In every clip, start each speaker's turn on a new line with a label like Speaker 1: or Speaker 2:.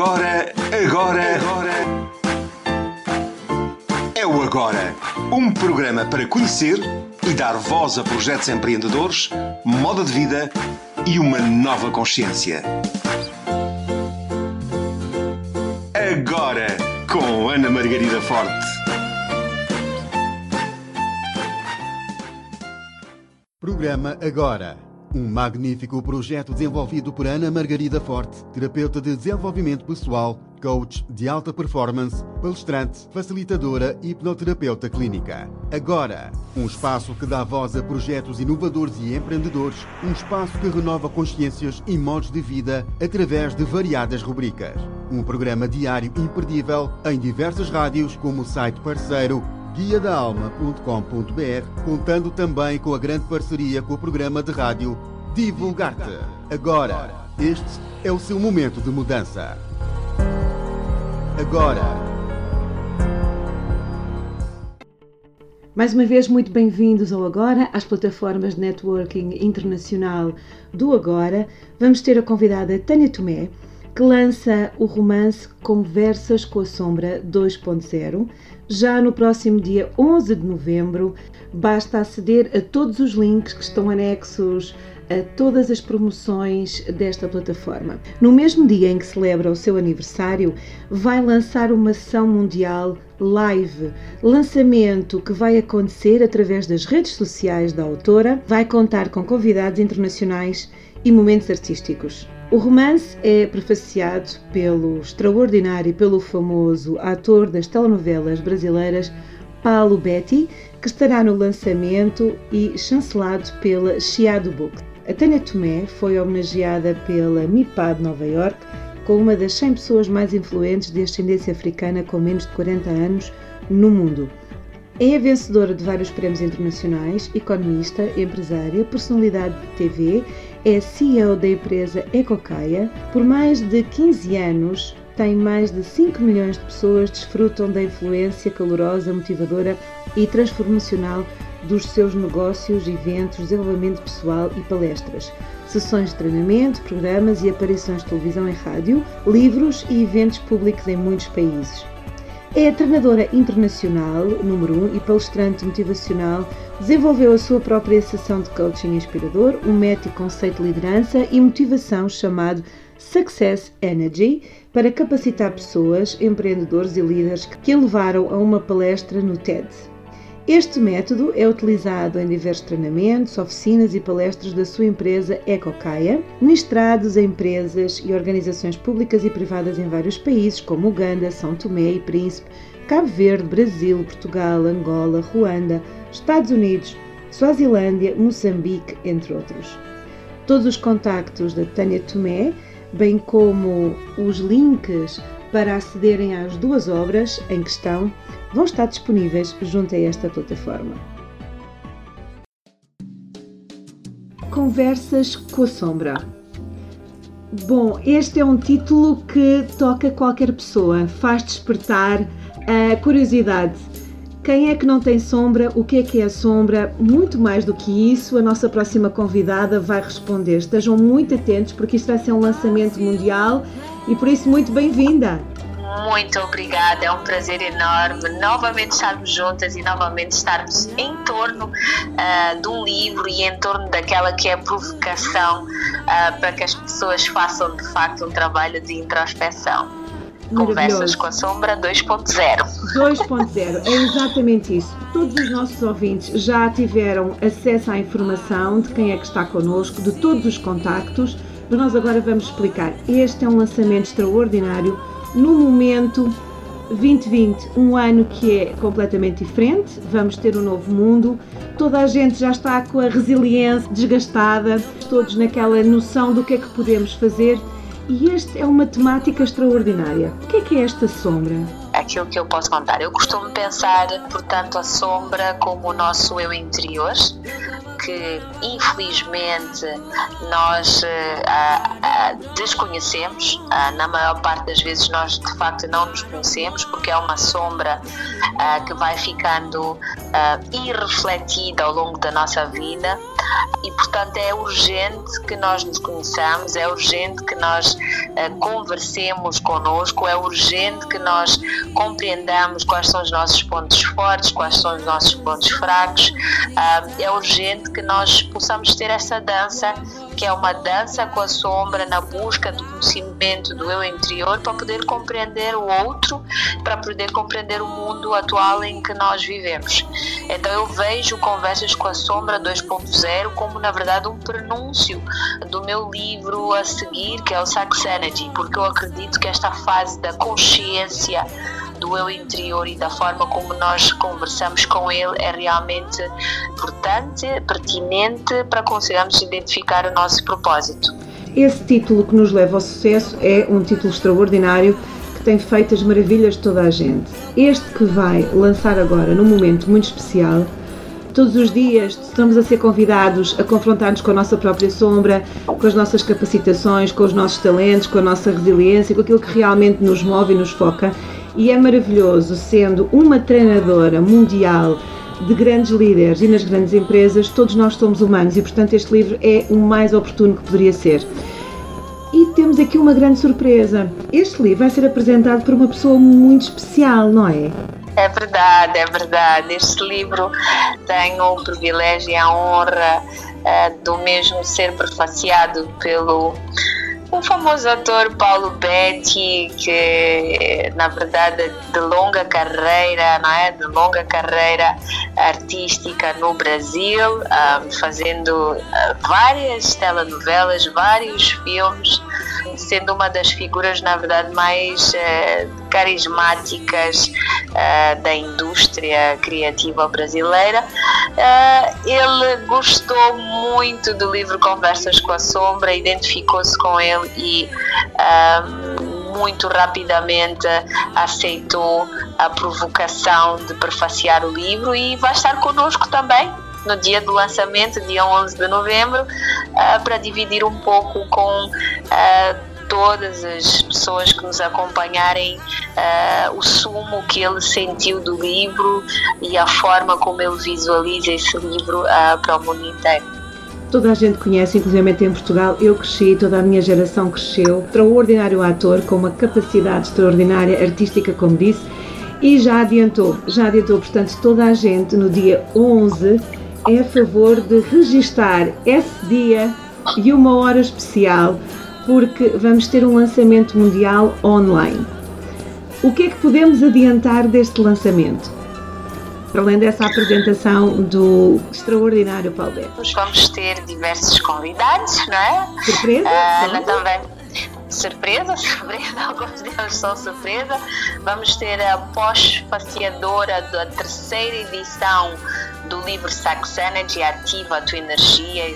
Speaker 1: Agora, agora, agora. É o Agora. Um programa para conhecer e dar voz a projetos empreendedores, moda de vida e uma nova consciência. Agora, com Ana Margarida Forte.
Speaker 2: Programa Agora. Um magnífico projeto desenvolvido por Ana Margarida Forte, terapeuta de desenvolvimento pessoal, coach de alta performance, palestrante, facilitadora e hipnoterapeuta clínica. Agora, um espaço que dá voz a projetos inovadores e empreendedores, um espaço que renova consciências e modos de vida através de variadas rubricas. Um programa diário imperdível em diversas rádios, como o site parceiro guiadaalma.com.br, contando também com a grande parceria com o programa de rádio Divulgar-te. Agora, este é o seu momento de mudança. Agora.
Speaker 3: Mais uma vez, muito bem-vindos ao Agora, às plataformas de networking internacional do Agora. Vamos ter a convidada Tânia Tomé, que lança o romance Conversas com a Sombra 2.0 já no próximo dia 11 de novembro. Basta aceder a todos os links que estão anexos a todas as promoções desta plataforma. No mesmo dia em que celebra o seu aniversário, vai lançar uma ação mundial live, lançamento que vai acontecer através das redes sociais da autora, vai contar com convidados internacionais e momentos artísticos. O romance é prefaciado pelo extraordinário e pelo famoso ator das telenovelas brasileiras Paulo Betti, que estará no lançamento e chancelado pela Chiado Book. A Tânia Tomé foi homenageada pela MIPAD Nova York com uma das 100 pessoas mais influentes de ascendência africana com menos de 40 anos no mundo. É a vencedora de vários prémios internacionais, economista, empresária, personalidade de TV é CEO da empresa Ecocaia. Por mais de 15 anos, tem mais de 5 milhões de pessoas desfrutam da influência calorosa, motivadora e transformacional dos seus negócios, eventos, desenvolvimento pessoal e palestras, sessões de treinamento, programas e aparições de televisão e rádio, livros e eventos públicos em muitos países. É treinadora internacional, número 1 um, e palestrante motivacional. Desenvolveu a sua própria sessão de coaching inspirador, um método conceito de liderança e motivação chamado Success Energy para capacitar pessoas, empreendedores e líderes que a levaram a uma palestra no TED. Este método é utilizado em diversos treinamentos, oficinas e palestras da sua empresa EcoCaia, ministrados a empresas e organizações públicas e privadas em vários países, como Uganda, São Tomé e Príncipe, Cabo Verde, Brasil, Portugal, Angola, Ruanda, Estados Unidos, Suazilândia, Moçambique, entre outros. Todos os contactos da Tânia Tomé, bem como os links para acederem às duas obras em questão, vão estar disponíveis junto a esta plataforma. Conversas com a Sombra. Bom, este é um título que toca qualquer pessoa, faz despertar a curiosidade. Quem é que não tem sombra? O que é que é a sombra? Muito mais do que isso, a nossa próxima convidada vai responder. Estejam muito atentos porque isto vai ser um lançamento mundial e por isso muito bem-vinda
Speaker 4: muito obrigada. É um prazer enorme novamente estarmos juntas e novamente estarmos em torno uh, de um livro e em torno daquela que é a provocação uh, para que as pessoas façam de facto um trabalho de introspeção. Conversas com a Sombra 2.0.
Speaker 3: 2.0, é exatamente isso. Todos os nossos ouvintes já tiveram acesso à informação de quem é que está connosco, de todos os contactos, mas nós agora vamos explicar. Este é um lançamento extraordinário no momento 2020, um ano que é completamente diferente, vamos ter um novo mundo, toda a gente já está com a resiliência desgastada, todos naquela noção do que é que podemos fazer e esta é uma temática extraordinária. O que é que é esta sombra?
Speaker 4: Aquilo que eu posso contar. Eu costumo pensar, portanto, a sombra como o nosso eu interior, que infelizmente nós uh, desconhecemos. Uh, na maior parte das vezes nós de facto não nos conhecemos porque é uma sombra que vai ficando irrefletida ao longo da nossa vida e portanto é urgente que nós nos conheçamos, é urgente que nós conversemos connosco, é urgente que nós compreendamos quais são os nossos pontos fortes, quais são os nossos pontos fracos. é urgente que nós possamos ter essa dança, que é uma dança com a sombra na busca do conhecimento do eu interior para poder compreender o outro, para poder compreender o mundo atual em que nós vivemos. Então eu vejo Conversas com a Sombra 2.0 como na verdade um prenúncio do meu livro a seguir, que é o Saxenity, porque eu acredito que esta fase da consciência do eu interior e da forma como nós conversamos com ele é realmente importante, pertinente para conseguirmos identificar o nosso propósito.
Speaker 3: Esse título que nos leva ao sucesso é um título extraordinário que tem feito as maravilhas de toda a gente. Este que vai lançar agora, num momento muito especial, todos os dias estamos a ser convidados a confrontar-nos com a nossa própria sombra, com as nossas capacitações, com os nossos talentos, com a nossa resiliência, com aquilo que realmente nos move e nos foca e é maravilhoso, sendo uma treinadora mundial de grandes líderes e nas grandes empresas, todos nós somos humanos e, portanto, este livro é o mais oportuno que poderia ser. E temos aqui uma grande surpresa. Este livro vai ser apresentado por uma pessoa muito especial, não é?
Speaker 4: É verdade, é verdade. Este livro tem o privilégio e a honra uh, do mesmo ser prefaciado pelo o famoso ator Paulo Betti, que na verdade de longa carreira, não é? De longa carreira artística no Brasil, ah, fazendo ah, várias telenovelas, vários filmes sendo uma das figuras, na verdade, mais uh, carismáticas uh, da indústria criativa brasileira. Uh, ele gostou muito do livro Conversas com a Sombra, identificou-se com ele e muito rapidamente aceitou a provocação de prefaciar o livro e vai estar conosco também no dia do lançamento, dia 11 de novembro, uh, para dividir um pouco com uh, todas as pessoas que nos acompanharem uh, o sumo que ele sentiu do livro e a forma como ele visualiza esse livro para o mundo inteiro.
Speaker 3: Toda a gente conhece, inclusive em Portugal, eu cresci, toda a minha geração cresceu. Extraordinário ator, com uma capacidade extraordinária artística, como disse, e já adiantou, já adiantou, portanto, toda a gente no dia 11 é a favor de registar esse dia e uma hora especial porque vamos ter um lançamento mundial online. O que é que podemos adiantar deste lançamento? Além dessa apresentação do extraordinário Paulo Beto.
Speaker 4: Vamos ter diversos convidados, não é?
Speaker 3: Surpresa?
Speaker 4: Uh, também surpresa, surpresa, alguns deles são surpresa. Vamos ter a pós-faciadora da terceira edição do livro Saxenergy, Ativa a Tua Energia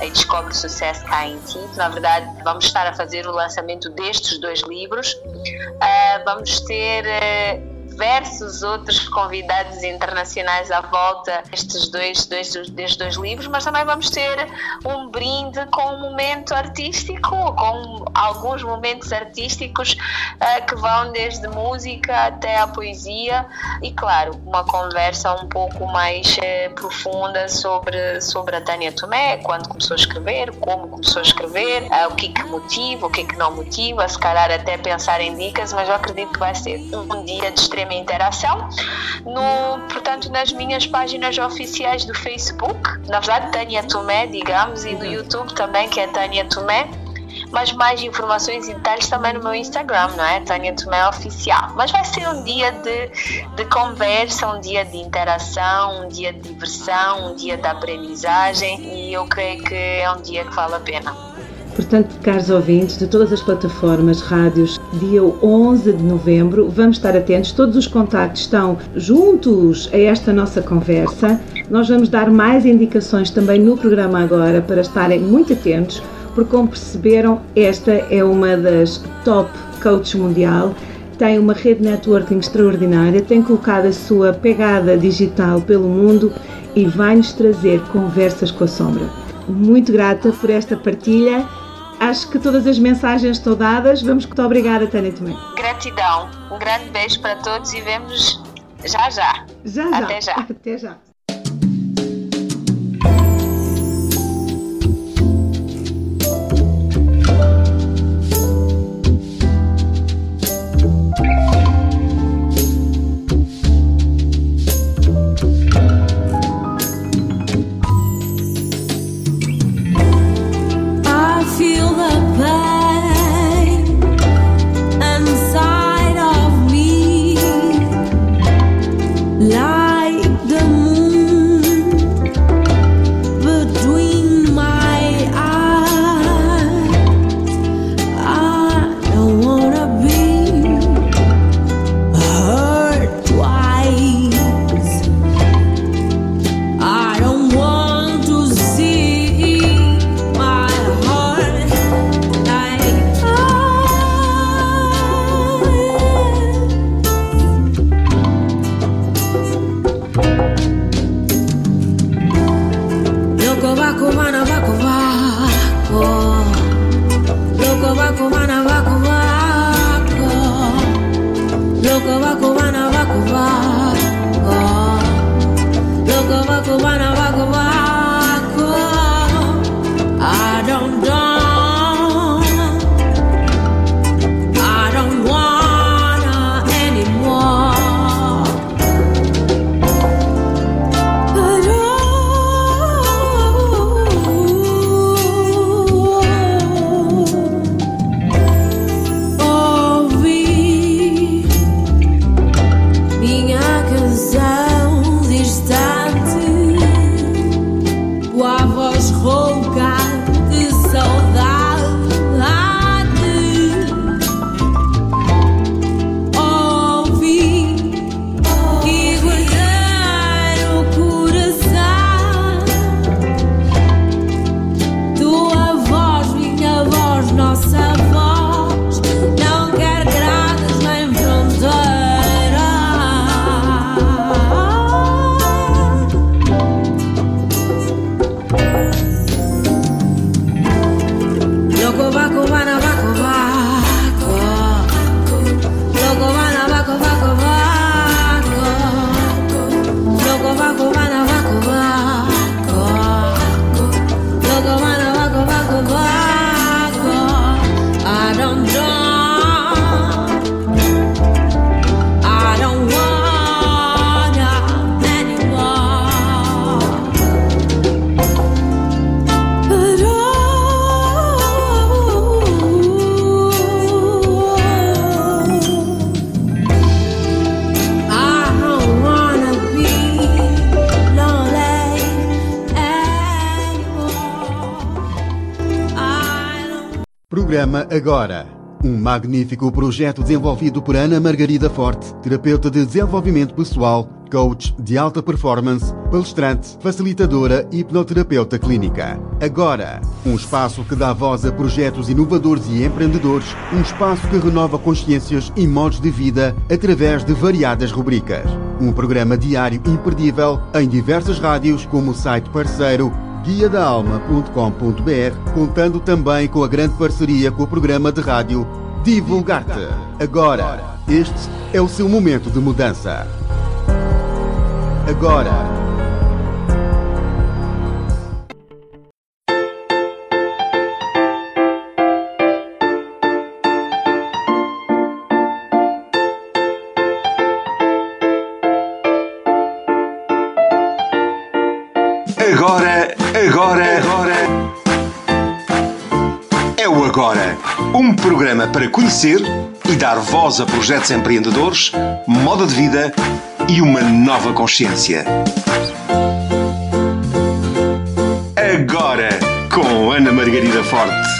Speaker 4: e Descobre o Sucesso Cá em Ti. Na verdade, vamos estar a fazer o lançamento destes dois livros. Uh, vamos ter. Uh, diversos outros convidados internacionais à volta destes dois, dois, destes dois livros, mas também vamos ter um brinde com um momento artístico, com alguns momentos artísticos uh, que vão desde música até a poesia e, claro, uma conversa um pouco mais uh, profunda sobre, sobre a Tânia Tomé, quando começou a escrever, como começou a escrever, uh, o que que motiva, o que que não motiva, se calhar até pensar em dicas, mas eu acredito que vai ser um dia de extrema interação. No, portanto, nas minhas páginas oficiais do Facebook, na verdade, Tânia Tomé, digamos, e do YouTube também, que é Tânia Tomé mas mais informações e detalhes também no meu Instagram, não é? Tânia Tomé Oficial. Mas vai ser um dia de, de conversa, um dia de interação, um dia de diversão, um dia de aprendizagem e eu creio que é um dia que vale a pena.
Speaker 3: Portanto, caros ouvintes de todas as plataformas, rádios, dia 11 de novembro, vamos estar atentos. Todos os contactos estão juntos a esta nossa conversa. Nós vamos dar mais indicações também no programa agora para estarem muito atentos, porque, como perceberam, esta é uma das top coaches mundial tem uma rede networking extraordinária, tem colocado a sua pegada digital pelo mundo e vai-nos trazer conversas com a sombra. Muito grata por esta partilha. Acho que todas as mensagens estão dadas. Vamos, muito obrigada, Tânia Tomé.
Speaker 4: Gratidão. Um grande beijo para todos e vemos já já.
Speaker 3: Já já.
Speaker 4: Até já.
Speaker 3: Até já.
Speaker 2: tu van a Programa Agora. Um magnífico projeto desenvolvido por Ana Margarida Forte, terapeuta de desenvolvimento pessoal, coach de alta performance, palestrante, facilitadora e hipnoterapeuta clínica. Agora, um espaço que dá voz a projetos inovadores e empreendedores, um espaço que renova consciências e modos de vida através de variadas rubricas. Um programa diário imperdível em diversas rádios, como o site parceiro guiadaalma.com.br, contando também com a grande parceria com o programa de rádio Divulgar-te. Agora, este é o seu momento de mudança. Agora.
Speaker 1: Agora, agora, agora. É o Agora. Um programa para conhecer e dar voz a projetos empreendedores, moda de vida e uma nova consciência. Agora, com Ana Margarida Forte.